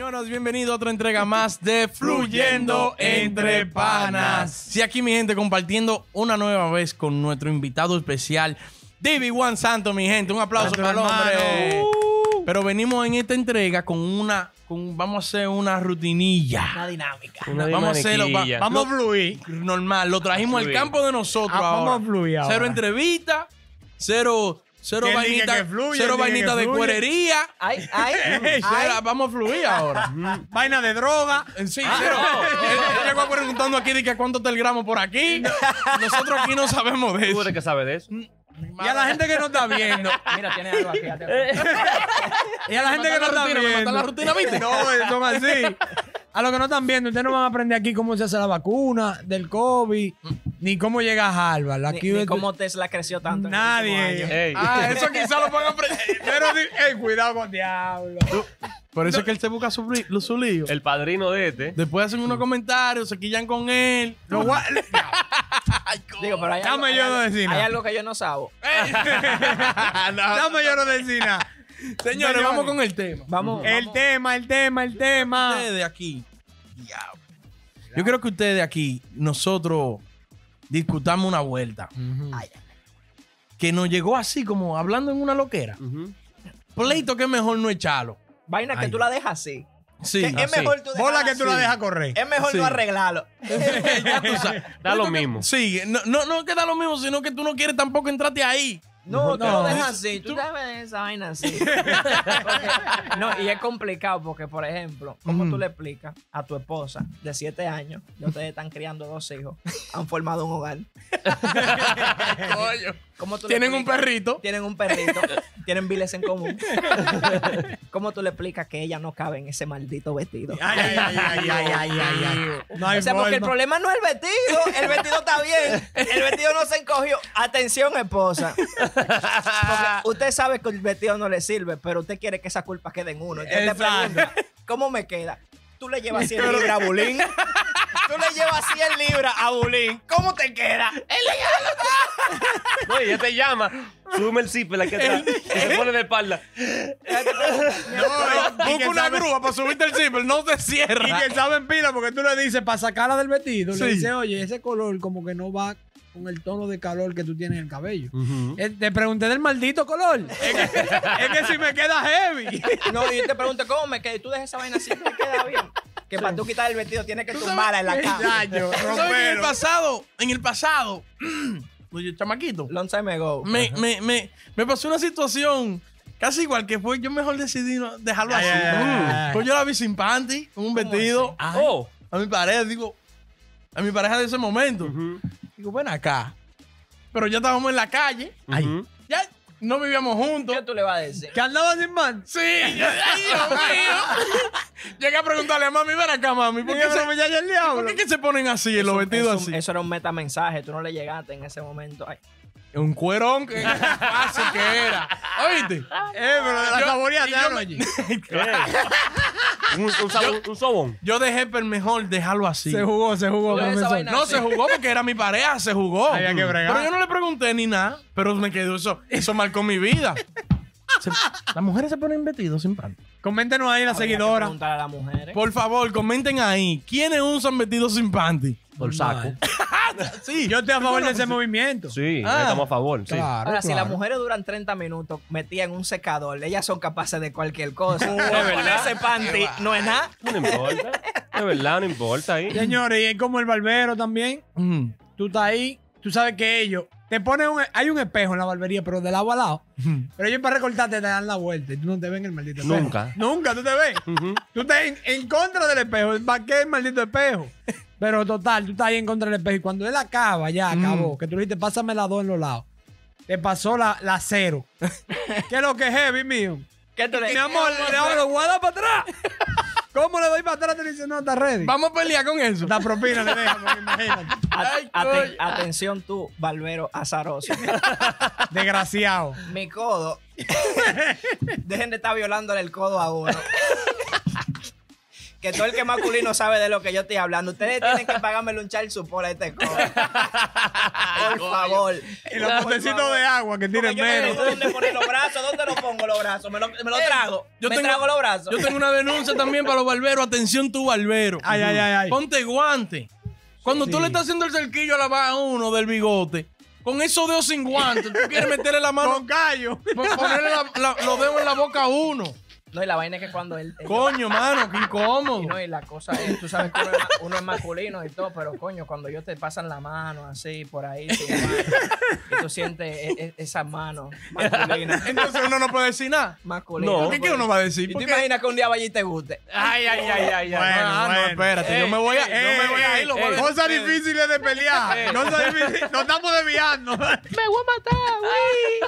Señoras, bienvenido a otra entrega más de Fluyendo Entre Panas. Sí, aquí mi gente compartiendo una nueva vez con nuestro invitado especial, David Juan Santo, mi gente. Un aplauso para el hombre. Pero venimos en esta entrega con una, con, vamos a hacer una rutinilla. Una dinámica. Una Vamos a hacerlo. va- vamos a fluir. normal. Lo trajimos al campo de nosotros Ah, ahora. vamos a fluir ahora. Cero entrevista, cero, cero diga vainita, que fluye, cero vainita que de fluye. cuerería. Ay, ay. Cero- vamos a fluir ahora. Vaina de droga. Sí, cero. Él, llegó preguntando aquí de que cuánto está el gramo por aquí. Nosotros aquí no sabemos de ¿Tú eso. eres que sabe de eso? Y a la gente que no está viendo. Mira, tiene algo aquí. Y a la gente que no está rutina, viendo. la rutina, ¿viste? No, son así. A los que no están viendo, ustedes no van a aprender aquí cómo se hace la vacuna del COVID, ni cómo llega a Harvard. Ni, Aquí ni cómo Tesla creció tanto. en el Nadie. año. Ey. Ah, eso quizá lo van a. Pero, di- ey, cuidado con diablo. Por eso es que él se busca su, su lío. El padrino de este. Después hacen unos comentarios, se quillan con él. Lo gua- Digo, pero hay, Dame algo, yo hay, no decir nada. hay algo que yo no sabo. Dame yo no decir nada. Señores, vamos con el tema. Vamos. El vamos. tema, el tema, el tema. Ustedes de aquí. diablo. Yo creo que ustedes de aquí, nosotros discutamos una vuelta. Que nos llegó así, como hablando en una loquera. Pleito que es mejor no echarlo. Vaina que Ay. tú la dejas así. Sí. Que es así. mejor tú Bola que tú la dejas correr. Es mejor Sí. no arreglarlo. ya tú sabes. Da lo mismo. Sí, no, no, no queda lo mismo, sino que tú no quieres tampoco entrarte ahí. No, tú No. lo dejas así. Tú sabes esa vaina así. Porque- no, y es complicado porque, por ejemplo, ¿cómo tú le explicas a tu esposa de 7 años que ustedes están criando dos hijos, han formado un hogar? Coño. ¿Cómo tú le Tienen un perrito. Tienen un perrito, tienen biles en común. ¿Cómo tú le explicas que ella no cabe en ese maldito vestido? Ay, ay, ay, ay, ay, ay, ay. No hay o sea, porque el problema no es el vestido, el vestido está bien, el vestido no se encogió. Atención, esposa. Porque usted sabe que el vestido no le sirve, pero usted quiere que esa culpa quede en uno. Entonces te pregunta, ¿cómo me queda? Tú le llevas 100 libras a Bulín. Tú le llevas 100 libras a Bulín. ¿Cómo te queda? No, y ella te llama, sube el zipper aquí atrás y se pone de espalda. No, y que Busca una sabe- grúa para subirte el zipper, no te Y cierra. que saben pila porque tú le dices para sacarla del vestido. Sí. Le dices, oye, ese color como que no va con el tono de calor que tú tienes en el cabello. Eh, te pregunté del maldito color. Es que, es que si me queda heavy. No, y te pregunto, ¿cómo me queda? Y tú dejas esa vaina así, te queda bien. Que para tú quitar el vestido tienes que tumbarla en la cama. ¿Sabes que en el rompero. pasado, en el pasado, oye, chamaquito, Long time ago. me, me, me, me pasó una situación casi igual que fue, yo mejor decidí no- dejarlo Ay, así. ay, ay, ay. Pues yo la vi sin panty, con un vestido. Oh. A mi pareja, digo, a mi pareja de ese momento. Digo, ven acá. Pero ya estábamos en la calle, Ujú. No vivíamos juntos. ¿Qué tú le vas a decir? Que andaba sin man. Sí, yo, ay, Dios mío. Llegué a preguntarle a mami, ven acá, mami, ¿por ¿Por qué, qué se, me el ¿por diablo? qué que se ponen así en los Eso- vestidos eso- así? Eso era un metamensaje, tú no le llegaste en ese momento. Ay, Un cuerón que fácil que era. ¿Oíste? Eh, pero de la saboría yo me- anoche. Un, un, sabón- un sobón. Yo dejé per mejor dejarlo así. Se jugó, se jugó. Yo esa profesor. vaina- No, se jugó porque era mi pareja, se jugó. Había que bregar. Pero yo no le pregunté ni nada, pero me quedó eso. Eso marcó mi vida. Se- las mujeres se ponen vestidos sin panty. Coméntenos ahí la habría que seguidora. preguntar a las mujeres. Por favor, comenten ahí. ¿Quiénes usan vestidos sin panty? Por saco. Sí. Yo estoy a favor de ese movimiento. Sí, Ah. estamos a favor. Sí. Claro, Ahora, si las mujeres duran 30 minutos metidas en un secador, ellas son capaces de cualquier cosa. Con verdad. ese panty no es nada. No importa. De verdad, no importa ahí. Señores, y es como el barbero también. Mm. Tú estás ahí, tú sabes que ellos te ponen un, hay un espejo en la barbería, pero de lado a lado. Pero ellos para recortarte te dan la vuelta y tú no te ven el maldito espejo. Nunca. Nunca tú te ves. Tú estás en, en contra del espejo. ¿Para qué el maldito espejo? Pero total, tú estás ahí en contra del espejo. Y cuando él acaba, ya acabó. Que tú le dijiste, pásame la dos en los lados. Te pasó la, la cero. ¿Qué es lo que es heavy, mío? ¿Qué tú le Mi amor, le hago los guadas para atrás. ¿Cómo le doy para atrás? Te dice, no, está ready. Vamos a pelear con eso. La propina le deja, porque imagínate. Ay, Aten- atención tú, barbero azaroso. Desgraciado. Mi codo. Dejen de estar violándole el codo a uno. Que todo el que es masculino sabe de lo que yo estoy hablando. Ustedes tienen que pagarme un child support a este cojo. Por favor. Y los potecitos de agua que tienen no menos. dónde poner los brazos, ¿dónde los pongo los brazos? Me lo, me lo trago. Yo me tengo- trago los brazos. Yo tengo una denuncia también para los barberos. Atención, tu barbero. Ay, ay, ay, ay. Ponte guante. Cuando tú le estás haciendo el cerquillo a la va a uno del bigote, con esos dedos sin guante, tú quieres meterle la mano, Con callo. po- ponerle la- la- los dedos en la boca a uno. No, y la vaina es que cuando él. él- Coño, mano, qué incómodo. Y no, y la cosa es, tú sabes que uno es, ma- uno es masculino y todo, pero coño, cuando ellos te pasan la mano así por ahí, mano, y tú sientes e- e- esa mano masculina. Entonces uno no puede decir nada. masculina. No. ¿Qué, qué uno va a decir? ¿Y tú imaginas que un día vaya y te guste? Ay, ay, ay, ay, ay. Bueno, no, bueno. espérate, yo me voy a, yo me voy a ir, voy a. Cosas difíciles de pelear. Cosas difíciles. Nos estamos desviando.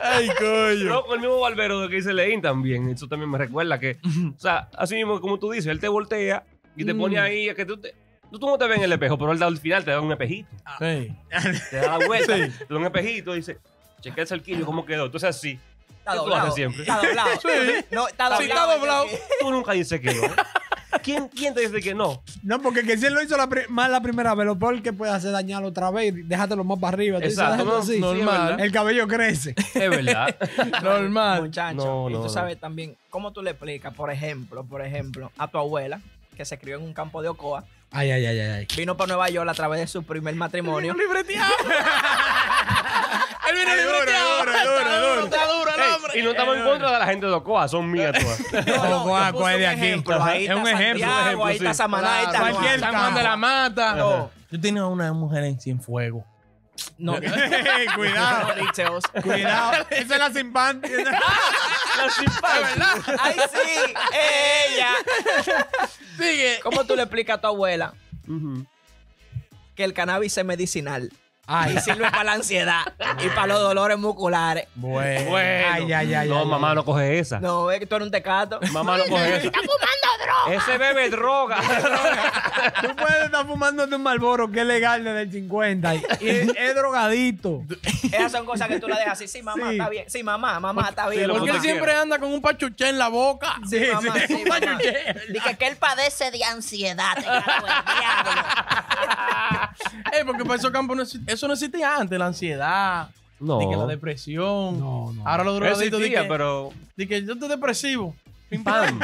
Ay, coño. No, con el mismo barbero de que dice Leín también. Eso también me recuerda que, o sea, así mismo como tú dices, él te voltea y te pone ahí a que tú te. Tú, tú no te ves en el espejo, pero él al final te da un espejito. Sí. Te da la vuelta, Sí. te da un espejito y dice, chequea el cerquillo, ¿cómo quedó? Entonces así. Está ¿Qué tú doblado. haces siempre? Está doblado. Sí. No, está Sí, doblado. está doblado. Tú nunca dices que no. ¿Quién, quién te dice que no? No, porque que si él lo hizo la mal la primera vez, lo peor que puede hacer dañarlo otra vez y déjatelo más para arriba. Exacto, no, así. normal. sí. El cabello crece. Es verdad. Normal. Muchacho. No, y tú no. sabes también cómo tú le explicas, por ejemplo, por ejemplo, a tu abuela, que se crió en un campo de Ocoa, Ay, ay, ay, ay. vino para Nueva York a través de su primer matrimonio. libreteado. Él duro, libreteado. duro, Está duro, duro. Y no estamos en contra de la gente de Ocoa, son mías todas. No, no, Ocoa, Ocoa es de un aquí. ejemplo. Ahí Es un está ejemplo, Santiago, ejemplo, ahí está. Samaná, ahí está Cualquier. San de la Mata. No. Yo tenía una mujer en Cienfuegos. No, cuidado. no. Cuidado. Esa es la simpán. La simpática. Ay, sí, ella. Sigue. ¿Cómo tú le explicas a tu abuela que el cannabis es medicinal? Ay, Y sirve para la ansiedad y para los dolores musculares. Bueno. Bueno. Ay, ay, ay, no, ay, mamá ay. no coge esa. No, es que tú eres un tecato. Mamá no coge esa. ¡Está fumando droga! Ese bebe droga. Tú puedes estar fumando de un Malboro que es legal desde el 50 y, y es, es drogadito. Esas son cosas que tú la dejas así. Sí, mamá, Sí. está bien. Sí, mamá, mamá, está bien. lo Porque que él siempre anda con un pachuché en la boca. Sí, mamá, sí, Un mamá. pachuché. Dice que él padece de ansiedad. te cago en el diablo. Eh, porque para esos campos no exi- eso no existía antes, la ansiedad, No. de que la depresión. No, no. Ahora los drogaditos Existía, dicen pero. que yo estoy depresivo. Pim, Pam.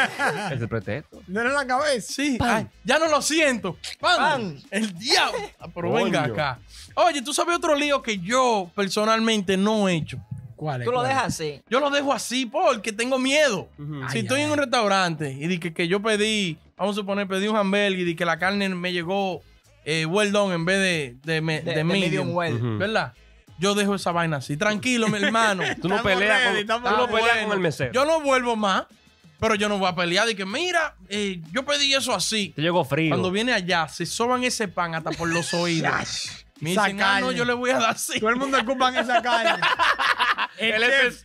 el pretexto. No era en la cabeza. Sí, ay, ya no lo siento. ¡Pam! Pam. El diablo. Ah, Pero Coño. venga acá. Oye, tú sabes otro lío que yo personalmente no he hecho. ¿Cuál es? Tú lo cuál dejas así. Yo lo dejo así porque tengo miedo. Ujú. si Ay, estoy ay, en un restaurante y di que, que yo pedí, vamos a suponer, pedí un hamburger y di que la carne me llegó eh, well done en vez de, de, me- De, de de medium, medium well. Ujú. ¿verdad? Yo dejo esa vaina así. Tranquilo, mi hermano. Tú no Estamos peleas ready, con, estamos tú no ready. peleas Bueno, con el mesero. Yo no vuelvo más, pero yo no voy a pelear. De que, mira, eh, yo pedí eso así. Te llegó frío. Cuando viene allá, se soban ese pan hasta por los oídos. Me dicen, ah, no, yo le voy a dar así. Todo el mundo ocupa en esa carne. El Él chef,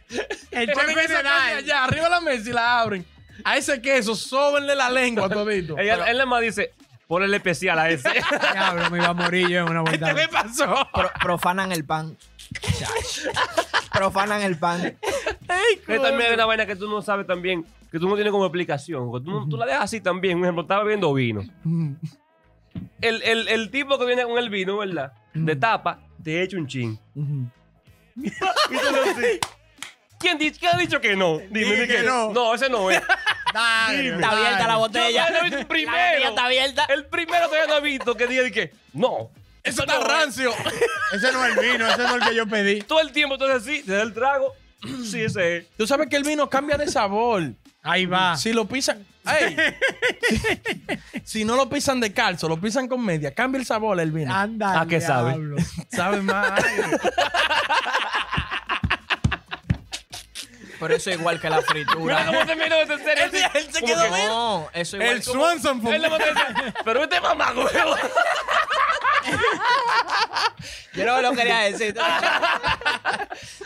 el chef Ponen esa general. allá, arriba de la mesa y la abren. A ese queso, sóbenle la lengua todito. Ella- él nada más dice, ponle el especial a ese. Diablo, me iba a morir yo en una vuelta. ¿Qué me pasó? Pro- profanan el pan. profanan el pan. también hay una vaina que tú no sabes también, que tú no tienes como explicación. tú, no- tú la dejas así también. Un ejemplo, estaba bebiendo vino. El, el, el tipo que viene con el vino, ¿verdad? De tapa, te echa un chin. Y sé, ¿Quién, di- quién ha dicho que no? Dime, Dime di que no. No, ese no es. Dale, Está abierta la botella. Yo no he visto el La primero. botella está abierta. El primero todavía no ha visto que diga de que no. Eso está rancio. Ese no es el vino, ese no es el que yo pedí. Todo el tiempo entonces así, te da el trago. Sí, ese es. Tú sabes que el vino cambia de sabor. Ahí va. Si lo pisan. ¡Ey! si no lo pisan de calzo, lo pisan con media, cambia el sabor el vino. Anda. ¿A qué sabe? Sabe más. Pero eso es igual que la Mira fritura. cómo se miró ese serio. Él- él se Como quedó que, bien. No, eso es igual el como- Swanson fue- Pero este mamá, huevo. Yo no lo quería decir.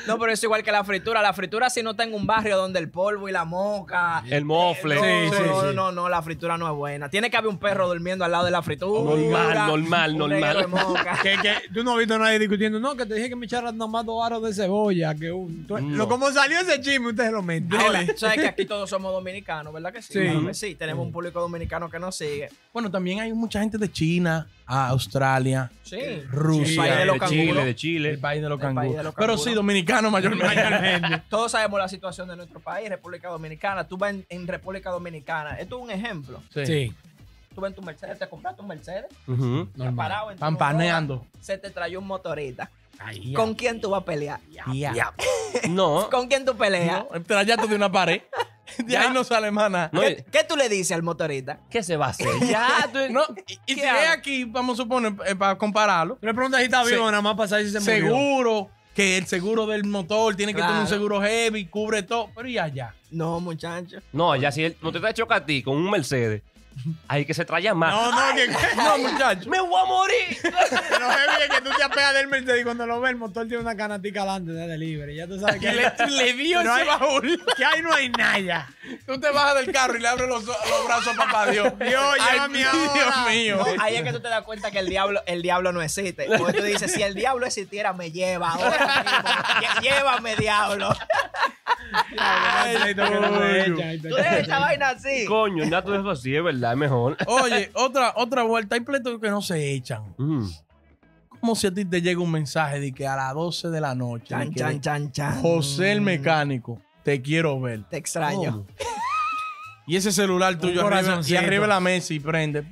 No, pero es igual que la fritura. La fritura si no está en un barrio donde el polvo y la moca. El mofle. No, Sí, sí, no, sí. no, no, la fritura no es buena. Tiene que haber un perro durmiendo al lado de la fritura. Normal, normal, un normal. Que, que tú no has visto a nadie discutiendo, no, que te dije que me echaras nomás dos aros de cebolla, que un... tú- No. Lo, como salió ese chisme, ustedes lo meten. Sabes que aquí todos somos dominicanos, ¿verdad que sí? Sí. Claro que sí, tenemos un público dominicano que nos sigue. Bueno, también hay mucha gente de China, a Australia, Sí. Rusia, El país de los de canguros. Chile, de el Chile. país de los canguros. Pero sí, dominicano mayormente. Todos sabemos la situación de nuestro país, República Dominicana. Tú vas en, en República Dominicana. Esto es un ejemplo. Sí. Tú vas en tu Mercedes, te compraste un Mercedes, Ujú. estás parado en tu Pampaneando. Se te trayó un motorista. Ay, ya. ¿Con quién tú vas a pelear? Ya. No. ¿Con quién tú peleas? No, Trayaste de una pared. De ahí no sale más nada. No, ¿Qué, qué tú le dices al motorista? ¿Qué se va a hacer? Ya, tú- No, y, y si ¿Qué es aquí, vamos a suponer, eh, para compararlo, le preguntas si está Sí. vivo, nada más para saber si se murió. seguro que el seguro del motor tiene que tener un seguro heavy, cubre todo, pero y allá. No, muchacho. No, ya si te está choca a ti con un Mercedes, hay que se traya más. No, no, que, No, muchachos. ¡Me voy a morir! lo heavy es que tú te apegas del Mercedes y cuando lo ves, el motor tiene una canatica adelante de delivery. Ya tú sabes que, le, le dio ese hay- baúl. que ahí no hay nada. Tú te bajas del carro y le abres los, los brazos a papá Dios. Dios, llévame Dios ahora. mío. No, ahí es que tú te das cuenta que el diablo, el diablo no existe. Porque tú dices, si el diablo existiera, me lleva ahora mismo. Llévame, diablo. Ay. Tú dejas vaina así. Coño, nada, todo eso así, es verdad, es mejor. Oye, otra, otra vuelta. Hay pleitos que no se echan. Mm. Como si a ti te llega un mensaje de que a las 12 de la noche. Chan, de chan, chan, chan. José el mecánico, te quiero ver. Te extraño. ¿Cómo? Y ese celular tuyo arriba, y arriba de la mesa y prende.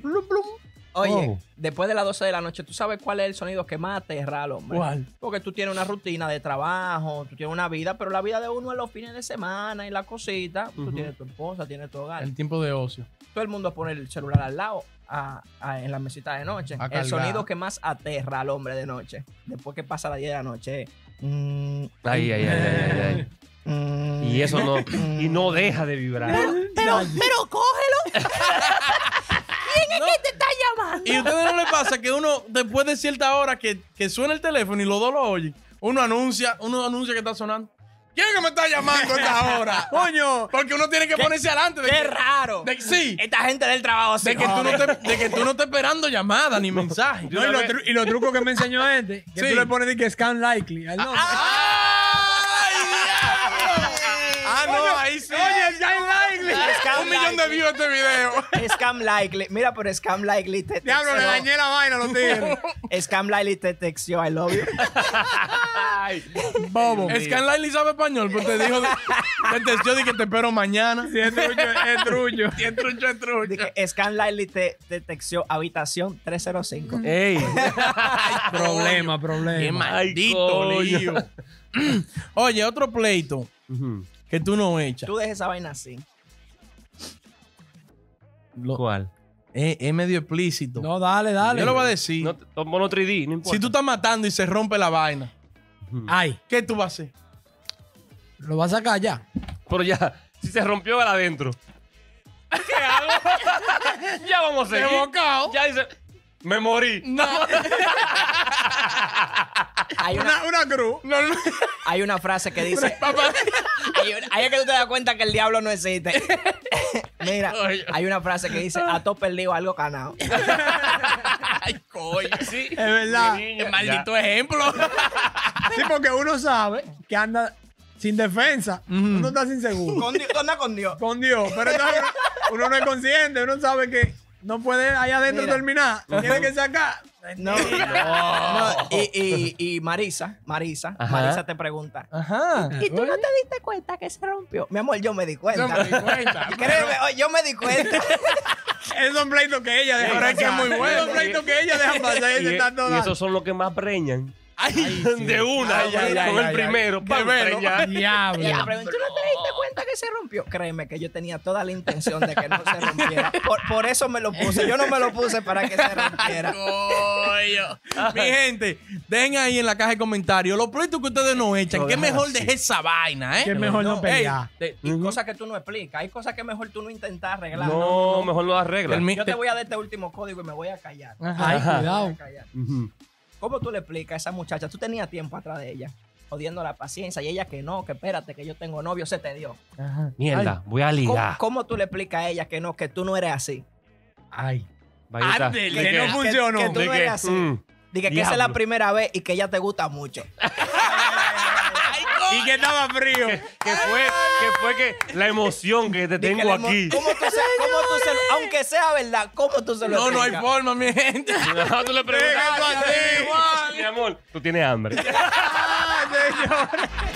Oye, Oh. después de las 12 de la noche, ¿tú sabes cuál es el sonido que más aterra al hombre? ¿Cuál? Porque tú tienes una rutina de trabajo, tú tienes una vida, pero la vida de uno es los fines de semana y la cosita. Tú tienes tu esposa, tienes tu hogar. El tiempo de ocio. Todo el mundo pone el celular al lado a- a- en la mesita de noche. A el cargar. sonido que más aterra al hombre de noche, después que pasa las 10 de la noche, es, mm, Ay, ay, ay, ay, ay, mm, ay. Y eso no, y no deja de vibrar. Pero, pero cógelo. Y a ustedes no les pasa que uno, después de cierta hora que, que suena el teléfono y los dos lo oyen, uno anuncia, uno anuncia que está sonando. ¿Quién es que me está llamando a esta hora? Coño. Porque uno tiene que ponerse adelante de Qué que, raro. de- sí, Esta gente del trabajo se de que, tú no te, de que tú no estés esperando llamada ni mensaje. No, y, los trucos que me enseñó este, que Sí. tú le pones de que scan likely al nombre. ¡Ay, diablo! Ah, no, ahí sí. Oye, scan likely. Scam de likely. views este video. Scam likely. Mira, pero Scam likely te Diablo, le texteó- dañé la vaina a los tigres. Scam likely te texteó I love you. Bobo. Scan Lively sabe español, pues te dijo, te testió de que te espero mañana. Si es trucho, es trucho. Y es trucho, es trucho. Dije, Scam likely te, te texteó habitación 305. Ey. problema, Qué problema. maldito coño. lío. Oye, otro pleito que tú no echas. Tú dejes esa vaina así. Lo- ¿Cuál? es, es medio explícito. No, dale, dale. Yo lo voy a decir. No, mono 3D, no importa. si tú estás matando y se rompe la vaina. Ay, ¿qué tú vas a hacer? lo vas a sacar ya. Pero ya, si se rompió el adentro. ¿Qué hago? ya vamos a seguir. Evocado. Ya dice, me morí. No, Hay una, Una, una cruz. no, no. hay una frase que dice. Papá, Hay es que tú te das cuenta que el diablo no existe. Mira, hay una frase que dice: A todo perdido, algo ganado. Ay, coño. Sí. Es verdad. Niño, Maldito ejemplo. Sí, porque uno sabe que anda sin defensa. Uno está sin seguro. Con Dios, tú andas con Dios. Con Dios. Pero uno no es consciente. Uno sabe que no puede allá adentro Mira. terminar. Tiene que sacar. No, no, Y, y, y Marisa, Marisa, Ajá. Marisa te pregunta. Ajá. ¿Y tú no te diste cuenta que se rompió? Mi amor, yo me di cuenta. No me di cuenta. Créeme, yo me di cuenta. Esos son pleitos que ella deja Pero es que es pasar. muy bueno. Esos pleitos que ella deja pasar. Y, Y, se está y toda- esos son los que más preñan. Ay, De una, Ay, ay, con ay, el ay, primero. Qué velo. preñar. Diablo. ¿tú no te diste cuenta que se rompió? Créeme que yo tenía toda la intención de que no se rompiera. Por, por eso me lo puse. Yo no me lo puse para que se rompiera. Mi gente, dejen ahí en la caja de comentarios los pleitos que ustedes no echan. Lo ¿Qué mejor deje esa vaina, eh? Que es mejor no, No, pelear. Cosas que tú no explicas. Hay cosas que mejor tú no intentas arreglar. No, mejor no arregla. El mi- Yo te voy a dar este último código y me voy a callar. Ay, Ajá. Me voy cuidado. a callar. ¿Cómo tú le explicas a esa muchacha? Tú tenías tiempo atrás de ella. jodiendo la paciencia y ella que no, que espérate, que yo tengo novio, se te dio. Mierda, voy a ¿Cómo, ligar. cómo tú le explicas a ella que no, que tú no eres así? Ay. Vainita, Ándele, ¿de que no funcionó. Que, que tú ¿De no eres así. Mm. Dije que esa es la primera vez y que ella te gusta mucho. Y que estaba frío. Que fue, que fue que la emoción que te tengo aquí. ¿Cómo tú se, cómo tú se- aunque sea verdad, ¿cómo tú se lo No, no hay explicas? forma, mi gente. No, tú le preguntas, Déjalo así. mi amor, tú tienes hambre.